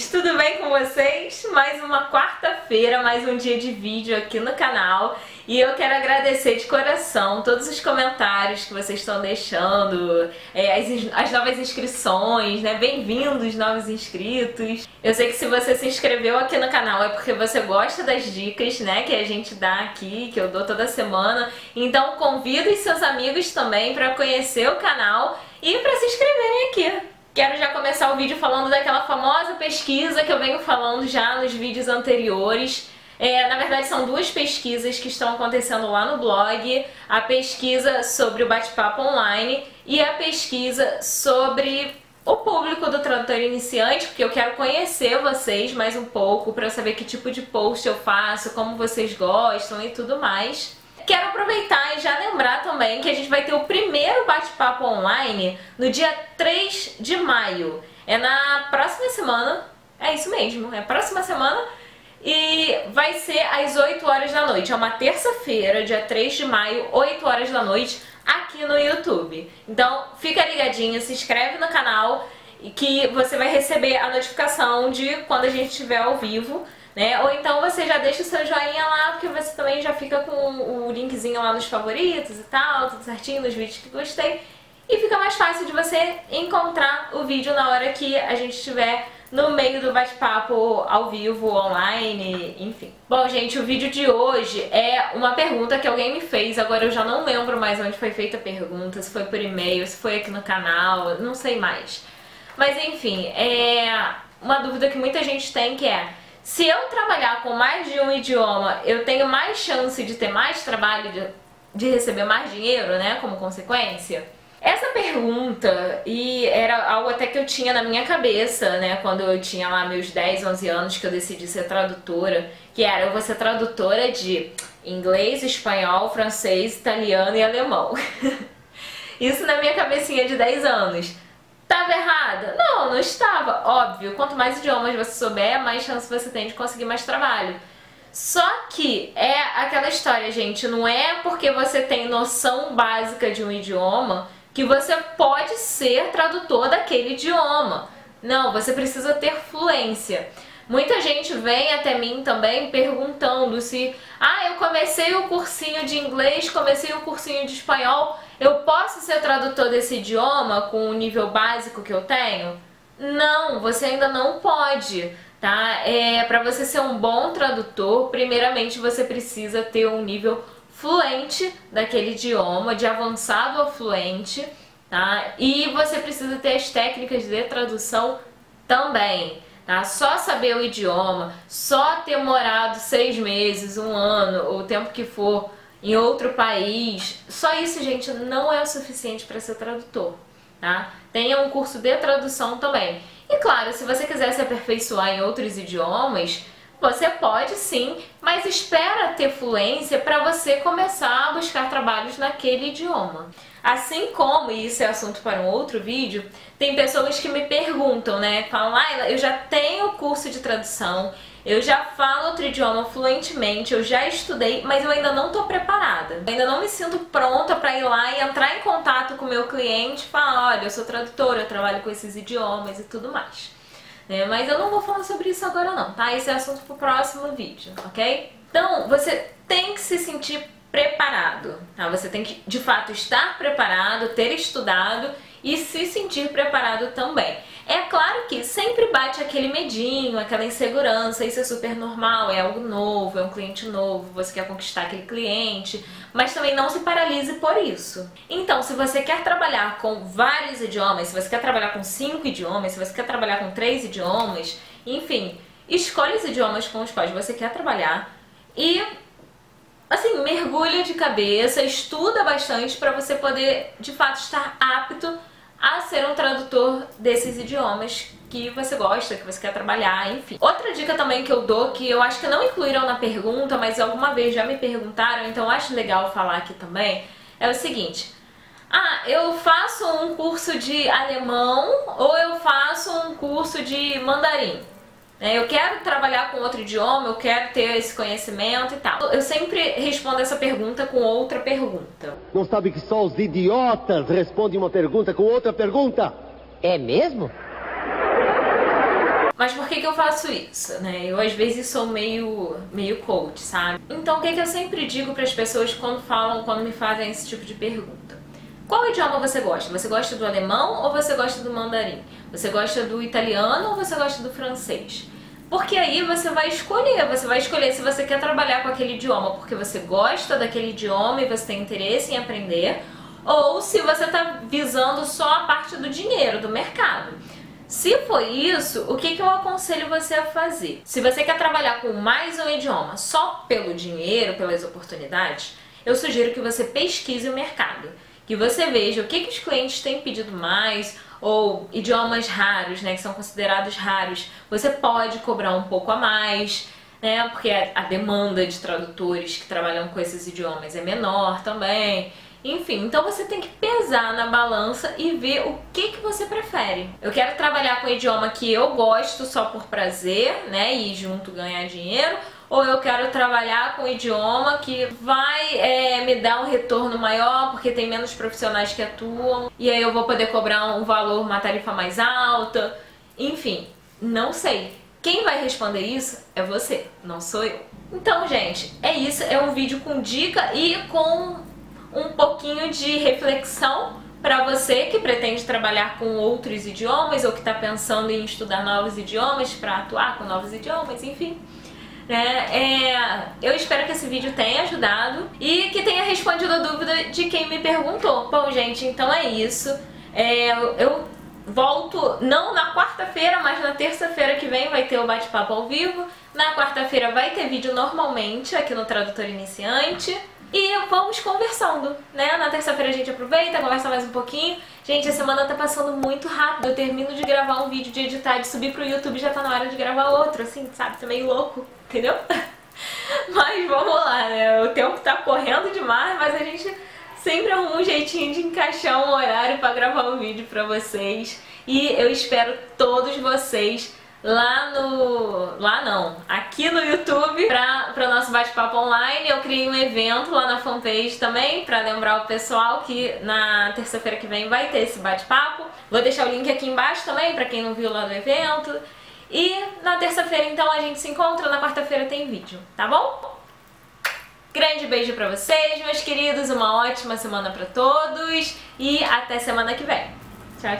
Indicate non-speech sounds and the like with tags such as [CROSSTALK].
Tudo bem com vocês? Mais uma quarta-feira, mais um dia de vídeo aqui no canal e eu quero agradecer de coração todos os comentários que vocês estão deixando, é, as, as novas inscrições, né? Bem-vindos, novos inscritos. Eu sei que se você se inscreveu aqui no canal é porque você gosta das dicas, né? Que a gente dá aqui, que eu dou toda semana. Então convido os seus amigos também para conhecer o canal e para se inscreverem aqui. Quero já começar o vídeo falando daquela famosa pesquisa que eu venho falando já nos vídeos anteriores. É, na verdade, são duas pesquisas que estão acontecendo lá no blog: a pesquisa sobre o bate-papo online e a pesquisa sobre o público do tradutor iniciante, porque eu quero conhecer vocês mais um pouco para saber que tipo de post eu faço, como vocês gostam e tudo mais. Quero aproveitar e já lembrar também que a gente vai ter o primeiro bate-papo online no dia 3 de maio. É na próxima semana, é isso mesmo, é próxima semana e vai ser às 8 horas da noite. É uma terça-feira, dia 3 de maio, 8 horas da noite, aqui no YouTube. Então fica ligadinho, se inscreve no canal e que você vai receber a notificação de quando a gente estiver ao vivo né? Ou então você já deixa o seu joinha lá, porque você também já fica com o linkzinho lá nos favoritos e tal, tudo certinho, nos vídeos que gostei. E fica mais fácil de você encontrar o vídeo na hora que a gente estiver no meio do bate-papo ao vivo, online, enfim. Bom, gente, o vídeo de hoje é uma pergunta que alguém me fez, agora eu já não lembro mais onde foi feita a pergunta, se foi por e-mail, se foi aqui no canal, não sei mais. Mas enfim, é uma dúvida que muita gente tem que é se eu trabalhar com mais de um idioma, eu tenho mais chance de ter mais trabalho, de, de receber mais dinheiro, né, como consequência? Essa pergunta, e era algo até que eu tinha na minha cabeça, né, quando eu tinha lá meus 10, 11 anos que eu decidi ser tradutora, que era eu vou ser tradutora de inglês, espanhol, francês, italiano e alemão. [LAUGHS] Isso na minha cabecinha de 10 anos. Estava errada? Não, não estava. Óbvio, quanto mais idiomas você souber, mais chance você tem de conseguir mais trabalho. Só que é aquela história, gente, não é porque você tem noção básica de um idioma que você pode ser tradutor daquele idioma. Não, você precisa ter fluência. Muita gente vem até mim também perguntando se, ah, eu comecei o cursinho de inglês, comecei o cursinho de espanhol, eu posso ser tradutor desse idioma com o nível básico que eu tenho? Não, você ainda não pode, tá? É, para você ser um bom tradutor, primeiramente você precisa ter um nível fluente daquele idioma, de avançado a fluente, tá? E você precisa ter as técnicas de tradução também. Tá? Só saber o idioma, só ter morado seis meses, um ano, o tempo que for em outro país, só isso, gente, não é o suficiente para ser tradutor. Tá? Tenha um curso de tradução também. E claro, se você quiser se aperfeiçoar em outros idiomas, você pode sim, mas espera ter fluência para você começar a buscar trabalhos naquele idioma. Assim como, e isso é assunto para um outro vídeo, tem pessoas que me perguntam, né? Falam, Laila, eu já tenho curso de tradução, eu já falo outro idioma fluentemente, eu já estudei, mas eu ainda não estou preparada. Eu ainda não me sinto pronta para ir lá e entrar em contato com o meu cliente e falar, olha, eu sou tradutora, eu trabalho com esses idiomas e tudo mais. Né? Mas eu não vou falar sobre isso agora não, tá? Esse é assunto pro próximo vídeo, ok? Então, você tem que se sentir preparado, tá? Você tem que, de fato, estar preparado, ter estudado e se sentir preparado também. É claro que sempre bate aquele medinho, aquela insegurança, isso é super normal, é algo novo, é um cliente novo, você quer conquistar aquele cliente, mas também não se paralise por isso. Então, se você quer trabalhar com vários idiomas, se você quer trabalhar com cinco idiomas, se você quer trabalhar com três idiomas, enfim, escolhe os idiomas com os quais você quer trabalhar e assim, mergulha de cabeça, estuda bastante para você poder de fato estar apto a ser um tradutor desses idiomas que você gosta, que você quer trabalhar, enfim. Outra dica também que eu dou, que eu acho que não incluíram na pergunta, mas alguma vez já me perguntaram, então acho legal falar aqui também, é o seguinte. Ah, eu faço um curso de alemão ou eu faço um curso de mandarim. É, eu quero trabalhar com outro idioma, eu quero ter esse conhecimento e tal. Eu sempre respondo essa pergunta com outra pergunta. Não sabe que só os idiotas respondem uma pergunta com outra pergunta? É mesmo? Mas por que, que eu faço isso, né? Eu às vezes sou meio, meio coach, sabe? Então o que, que eu sempre digo para as pessoas quando falam, quando me fazem esse tipo de pergunta? Qual idioma você gosta? Você gosta do alemão ou você gosta do mandarim? Você gosta do italiano ou você gosta do francês? Porque aí você vai escolher, você vai escolher se você quer trabalhar com aquele idioma porque você gosta daquele idioma e você tem interesse em aprender, ou se você está visando só a parte do dinheiro, do mercado. Se for isso, o que, que eu aconselho você a fazer? Se você quer trabalhar com mais um idioma só pelo dinheiro, pelas oportunidades, eu sugiro que você pesquise o mercado que você veja o que, que os clientes têm pedido mais, ou idiomas raros, né, que são considerados raros, você pode cobrar um pouco a mais, né, porque a demanda de tradutores que trabalham com esses idiomas é menor também. Enfim, então você tem que pesar na balança e ver o que, que você prefere. Eu quero trabalhar com um idioma que eu gosto só por prazer, né, e junto ganhar dinheiro, ou eu quero trabalhar com um idioma que vai é, me dar um retorno maior porque tem menos profissionais que atuam e aí eu vou poder cobrar um valor, uma tarifa mais alta. Enfim, não sei. Quem vai responder isso é você, não sou eu. Então, gente, é isso. É um vídeo com dica e com um pouquinho de reflexão para você que pretende trabalhar com outros idiomas ou que está pensando em estudar novos idiomas para atuar com novos idiomas, enfim. Né? É, eu espero que esse vídeo tenha ajudado e que tenha respondido a dúvida de quem me perguntou. Bom, gente, então é isso. É, eu volto não na quarta-feira, mas na terça-feira que vem vai ter o bate-papo ao vivo. Na quarta-feira vai ter vídeo normalmente aqui no Tradutor Iniciante. E vamos conversando, né? Na terça-feira a gente aproveita, conversa mais um pouquinho. Gente, a semana tá passando muito rápido. Eu termino de gravar um vídeo, de editar, de subir pro YouTube, já tá na hora de gravar outro, assim, sabe? Tá meio louco, entendeu? [LAUGHS] Mas vamos lá, né? O tempo tá correndo demais, mas a gente sempre arruma um jeitinho de encaixar um horário para gravar um vídeo para vocês. E eu espero todos vocês lá no... lá não, aqui no YouTube para o nosso bate-papo online. Eu criei um evento lá na fanpage também para lembrar o pessoal que na terça-feira que vem vai ter esse bate-papo. Vou deixar o link aqui embaixo também para quem não viu lá do evento. E na terça-feira então a gente se encontra, na quarta-feira tem vídeo, tá bom? Grande beijo para vocês, meus queridos, uma ótima semana para todos e até semana que vem.